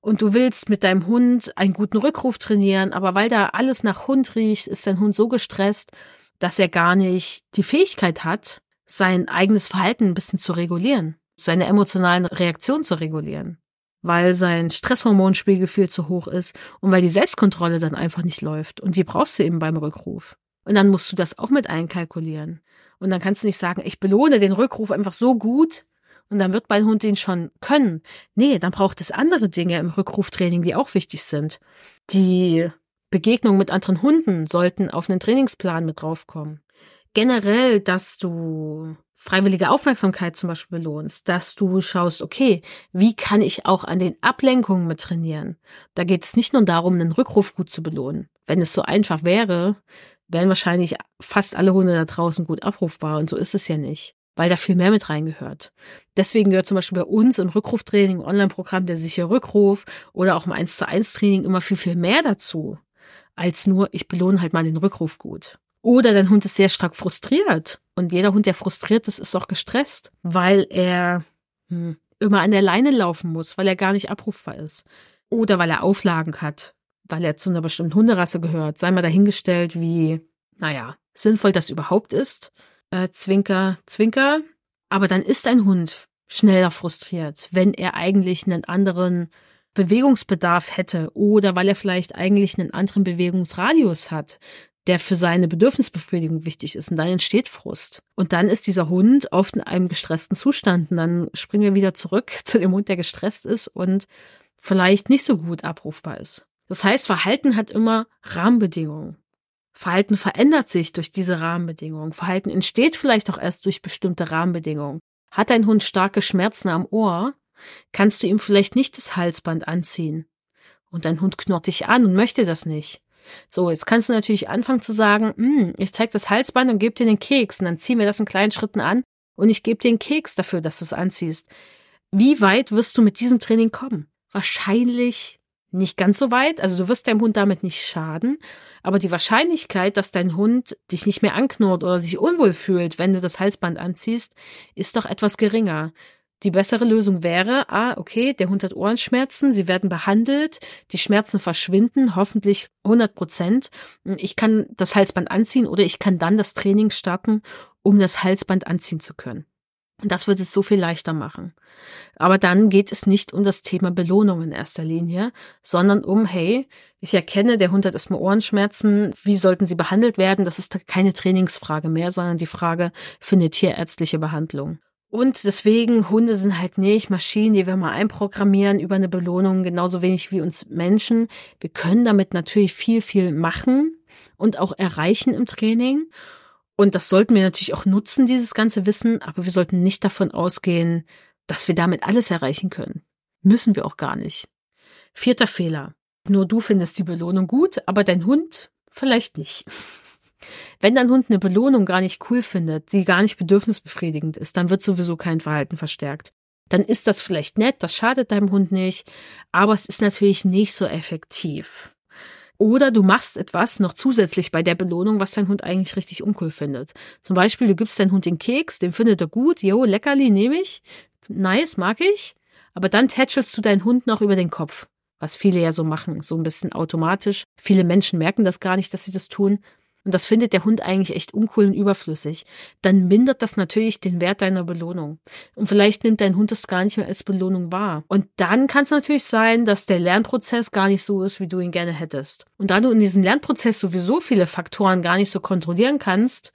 Und du willst mit deinem Hund einen guten Rückruf trainieren, aber weil da alles nach Hund riecht, ist dein Hund so gestresst, dass er gar nicht die Fähigkeit hat, sein eigenes Verhalten ein bisschen zu regulieren, seine emotionalen Reaktionen zu regulieren weil sein Stresshormonspiegel viel zu hoch ist und weil die Selbstkontrolle dann einfach nicht läuft. Und die brauchst du eben beim Rückruf. Und dann musst du das auch mit einkalkulieren. Und dann kannst du nicht sagen, ich belohne den Rückruf einfach so gut und dann wird mein Hund den schon können. Nee, dann braucht es andere Dinge im Rückruftraining, die auch wichtig sind. Die Begegnung mit anderen Hunden sollten auf einen Trainingsplan mit draufkommen. Generell, dass du freiwillige Aufmerksamkeit zum Beispiel belohnst, dass du schaust, okay, wie kann ich auch an den Ablenkungen mit trainieren? Da geht es nicht nur darum, einen Rückruf gut zu belohnen. Wenn es so einfach wäre, wären wahrscheinlich fast alle Hunde da draußen gut abrufbar und so ist es ja nicht, weil da viel mehr mit reingehört. Deswegen gehört zum Beispiel bei uns im Rückruftraining, Online-Programm der sichere Rückruf oder auch im 1 zu 1 Training immer viel, viel mehr dazu, als nur ich belohne halt mal den Rückruf gut. Oder dein Hund ist sehr stark frustriert. Und jeder Hund, der frustriert ist, ist auch gestresst, weil er hm, immer an der Leine laufen muss, weil er gar nicht abrufbar ist. Oder weil er Auflagen hat, weil er zu einer bestimmten Hunderasse gehört. Sei mal dahingestellt, wie, naja, sinnvoll das überhaupt ist. Äh, zwinker, zwinker. Aber dann ist ein Hund schneller frustriert, wenn er eigentlich einen anderen Bewegungsbedarf hätte oder weil er vielleicht eigentlich einen anderen Bewegungsradius hat, der für seine Bedürfnisbefriedigung wichtig ist. Und dann entsteht Frust. Und dann ist dieser Hund oft in einem gestressten Zustand. Und dann springen wir wieder zurück zu dem Hund, der gestresst ist und vielleicht nicht so gut abrufbar ist. Das heißt, Verhalten hat immer Rahmenbedingungen. Verhalten verändert sich durch diese Rahmenbedingungen. Verhalten entsteht vielleicht auch erst durch bestimmte Rahmenbedingungen. Hat ein Hund starke Schmerzen am Ohr, kannst du ihm vielleicht nicht das Halsband anziehen. Und dein Hund knurrt dich an und möchte das nicht. So, jetzt kannst du natürlich anfangen zu sagen, hm, ich zeig das Halsband und gebe dir den Keks und dann zieh mir das in kleinen Schritten an und ich gebe dir den Keks dafür, dass du es anziehst. Wie weit wirst du mit diesem Training kommen? Wahrscheinlich nicht ganz so weit. Also du wirst deinem Hund damit nicht schaden. Aber die Wahrscheinlichkeit, dass dein Hund dich nicht mehr anknurrt oder sich unwohl fühlt, wenn du das Halsband anziehst, ist doch etwas geringer. Die bessere Lösung wäre, ah, okay, der Hund hat Ohrenschmerzen, sie werden behandelt, die Schmerzen verschwinden, hoffentlich 100 Prozent. Ich kann das Halsband anziehen oder ich kann dann das Training starten, um das Halsband anziehen zu können. Und das wird es so viel leichter machen. Aber dann geht es nicht um das Thema Belohnung in erster Linie, sondern um, hey, ich erkenne, der Hund hat erstmal Ohrenschmerzen, wie sollten sie behandelt werden? Das ist keine Trainingsfrage mehr, sondern die Frage für eine tierärztliche Behandlung. Und deswegen, Hunde sind halt nicht Maschinen, die wir mal einprogrammieren über eine Belohnung, genauso wenig wie uns Menschen. Wir können damit natürlich viel, viel machen und auch erreichen im Training. Und das sollten wir natürlich auch nutzen, dieses ganze Wissen, aber wir sollten nicht davon ausgehen, dass wir damit alles erreichen können. Müssen wir auch gar nicht. Vierter Fehler. Nur du findest die Belohnung gut, aber dein Hund vielleicht nicht. Wenn dein Hund eine Belohnung gar nicht cool findet, die gar nicht bedürfnisbefriedigend ist, dann wird sowieso kein Verhalten verstärkt. dann ist das vielleicht nett, das schadet deinem Hund nicht, aber es ist natürlich nicht so effektiv. Oder du machst etwas noch zusätzlich bei der Belohnung, was dein Hund eigentlich richtig uncool findet. Zum Beispiel, du gibst deinem Hund den Keks, den findet er gut, jo, leckerli, nehme ich, nice, mag ich, aber dann tätschelst du deinen Hund noch über den Kopf, was viele ja so machen, so ein bisschen automatisch. Viele Menschen merken das gar nicht, dass sie das tun und das findet der Hund eigentlich echt uncool und überflüssig, dann mindert das natürlich den Wert deiner Belohnung. Und vielleicht nimmt dein Hund das gar nicht mehr als Belohnung wahr. Und dann kann es natürlich sein, dass der Lernprozess gar nicht so ist, wie du ihn gerne hättest. Und da du in diesem Lernprozess sowieso viele Faktoren gar nicht so kontrollieren kannst,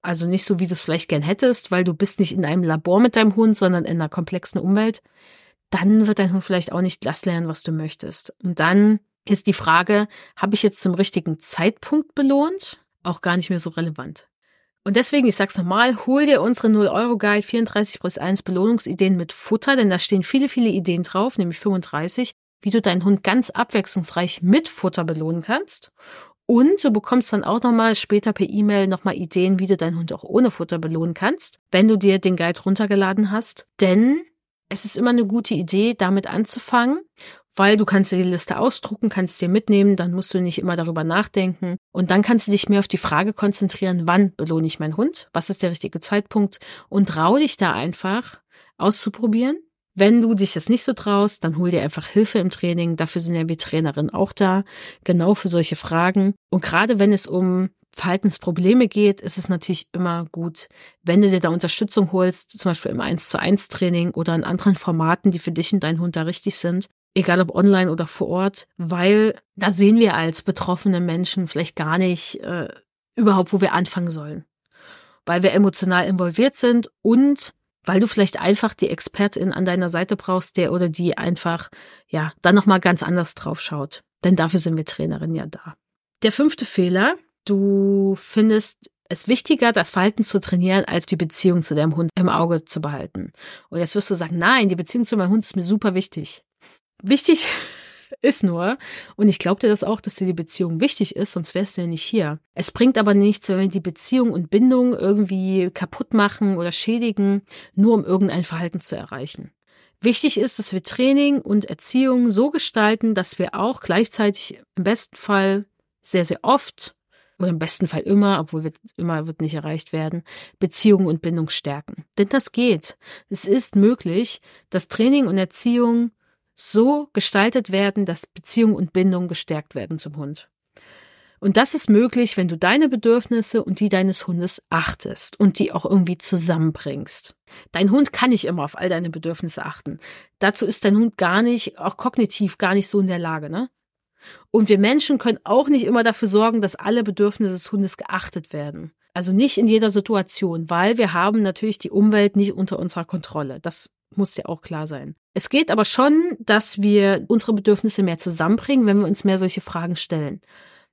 also nicht so, wie du es vielleicht gern hättest, weil du bist nicht in einem Labor mit deinem Hund, sondern in einer komplexen Umwelt, dann wird dein Hund vielleicht auch nicht das lernen, was du möchtest. Und dann ist die Frage, habe ich jetzt zum richtigen Zeitpunkt belohnt? Auch gar nicht mehr so relevant. Und deswegen, ich sag's nochmal, hol dir unsere 0-Euro-Guide 34 plus 1 Belohnungsideen mit Futter, denn da stehen viele, viele Ideen drauf, nämlich 35, wie du deinen Hund ganz abwechslungsreich mit Futter belohnen kannst. Und du bekommst dann auch nochmal später per E-Mail nochmal Ideen, wie du deinen Hund auch ohne Futter belohnen kannst, wenn du dir den Guide runtergeladen hast. Denn es ist immer eine gute Idee, damit anzufangen weil du kannst dir die Liste ausdrucken, kannst dir mitnehmen, dann musst du nicht immer darüber nachdenken und dann kannst du dich mehr auf die Frage konzentrieren, wann belohne ich meinen Hund, was ist der richtige Zeitpunkt und trau dich da einfach auszuprobieren. Wenn du dich das nicht so traust, dann hol dir einfach Hilfe im Training. Dafür sind ja wir Trainerinnen auch da, genau für solche Fragen. Und gerade wenn es um Verhaltensprobleme geht, ist es natürlich immer gut, wenn du dir da Unterstützung holst, zum Beispiel im 1 zu 1 Training oder in anderen Formaten, die für dich und deinen Hund da richtig sind egal ob online oder vor Ort, weil da sehen wir als betroffene Menschen vielleicht gar nicht äh, überhaupt, wo wir anfangen sollen. Weil wir emotional involviert sind und weil du vielleicht einfach die Expertin an deiner Seite brauchst, der oder die einfach, ja, dann nochmal ganz anders drauf schaut. Denn dafür sind wir Trainerin ja da. Der fünfte Fehler, du findest es wichtiger, das Verhalten zu trainieren, als die Beziehung zu deinem Hund im Auge zu behalten. Und jetzt wirst du sagen, nein, die Beziehung zu meinem Hund ist mir super wichtig. Wichtig ist nur, und ich glaube dir das auch, dass dir die Beziehung wichtig ist, sonst wärst du ja nicht hier. Es bringt aber nichts, wenn wir die Beziehung und Bindung irgendwie kaputt machen oder schädigen, nur um irgendein Verhalten zu erreichen. Wichtig ist, dass wir Training und Erziehung so gestalten, dass wir auch gleichzeitig im besten Fall sehr, sehr oft oder im besten Fall immer, obwohl wir, immer wird nicht erreicht werden, Beziehung und Bindung stärken. Denn das geht. Es ist möglich, dass Training und Erziehung so gestaltet werden, dass Beziehung und Bindung gestärkt werden zum Hund. Und das ist möglich, wenn du deine Bedürfnisse und die deines Hundes achtest und die auch irgendwie zusammenbringst. Dein Hund kann nicht immer auf all deine Bedürfnisse achten. Dazu ist dein Hund gar nicht, auch kognitiv gar nicht so in der Lage, ne? Und wir Menschen können auch nicht immer dafür sorgen, dass alle Bedürfnisse des Hundes geachtet werden. Also nicht in jeder Situation, weil wir haben natürlich die Umwelt nicht unter unserer Kontrolle. Das muss dir auch klar sein. Es geht aber schon, dass wir unsere Bedürfnisse mehr zusammenbringen, wenn wir uns mehr solche Fragen stellen.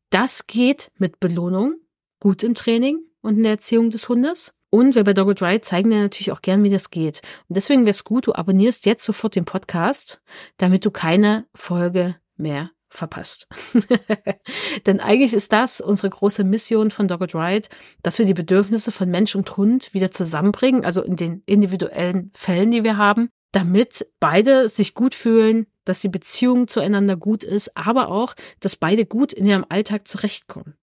Das geht mit Belohnung, gut im Training und in der Erziehung des Hundes. Und wir bei Dogged Ride zeigen dir natürlich auch gern, wie das geht. Und deswegen wäre es gut, du abonnierst jetzt sofort den Podcast, damit du keine Folge mehr verpasst. Denn eigentlich ist das unsere große Mission von Dogged Ride, dass wir die Bedürfnisse von Mensch und Hund wieder zusammenbringen, also in den individuellen Fällen, die wir haben, damit beide sich gut fühlen, dass die Beziehung zueinander gut ist, aber auch, dass beide gut in ihrem Alltag zurechtkommen.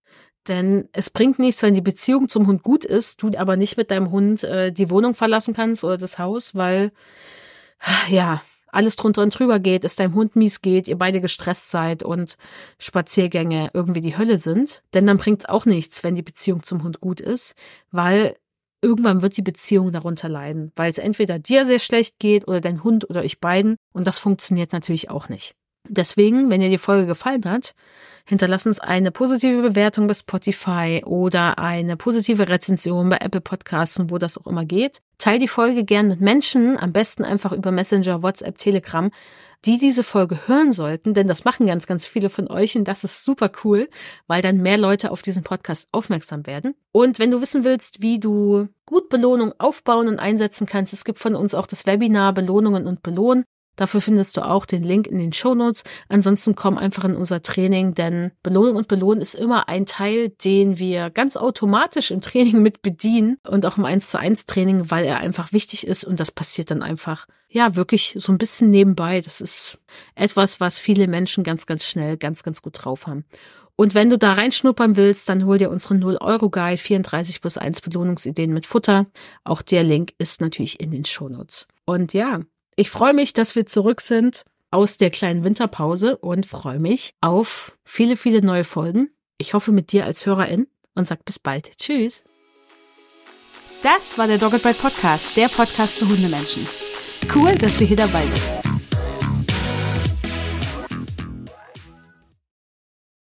Denn es bringt nichts, wenn die Beziehung zum Hund gut ist, du aber nicht mit deinem Hund äh, die Wohnung verlassen kannst oder das Haus, weil ja, alles drunter und drüber geht, es deinem Hund mies geht, ihr beide gestresst seid und Spaziergänge irgendwie die Hölle sind. Denn dann bringt es auch nichts, wenn die Beziehung zum Hund gut ist, weil irgendwann wird die Beziehung darunter leiden, weil es entweder dir sehr schlecht geht oder dein Hund oder euch beiden und das funktioniert natürlich auch nicht. Deswegen, wenn dir die Folge gefallen hat, hinterlass uns eine positive Bewertung bei Spotify oder eine positive Rezension bei Apple Podcasts und wo das auch immer geht. Teil die Folge gern mit Menschen, am besten einfach über Messenger, WhatsApp, Telegram, die diese Folge hören sollten, denn das machen ganz, ganz viele von euch und das ist super cool, weil dann mehr Leute auf diesen Podcast aufmerksam werden. Und wenn du wissen willst, wie du gut Belohnung aufbauen und einsetzen kannst, es gibt von uns auch das Webinar Belohnungen und Belohnen. Dafür findest du auch den Link in den Shownotes. Ansonsten komm einfach in unser Training, denn Belohnung und Belohnen ist immer ein Teil, den wir ganz automatisch im Training mit bedienen und auch im 1 zu 1 Training, weil er einfach wichtig ist und das passiert dann einfach, ja, wirklich so ein bisschen nebenbei. Das ist etwas, was viele Menschen ganz, ganz schnell, ganz, ganz gut drauf haben. Und wenn du da reinschnuppern willst, dann hol dir unseren 0-Euro-Guide 34 plus 1 Belohnungsideen mit Futter. Auch der Link ist natürlich in den Shownotes. Und ja, ich freue mich, dass wir zurück sind aus der kleinen Winterpause und freue mich auf viele, viele neue Folgen. Ich hoffe mit dir als Hörerin und sag bis bald. Tschüss. Das war der Dogged Bite Podcast, der Podcast für Hundemenschen. Cool, dass du hier dabei bist.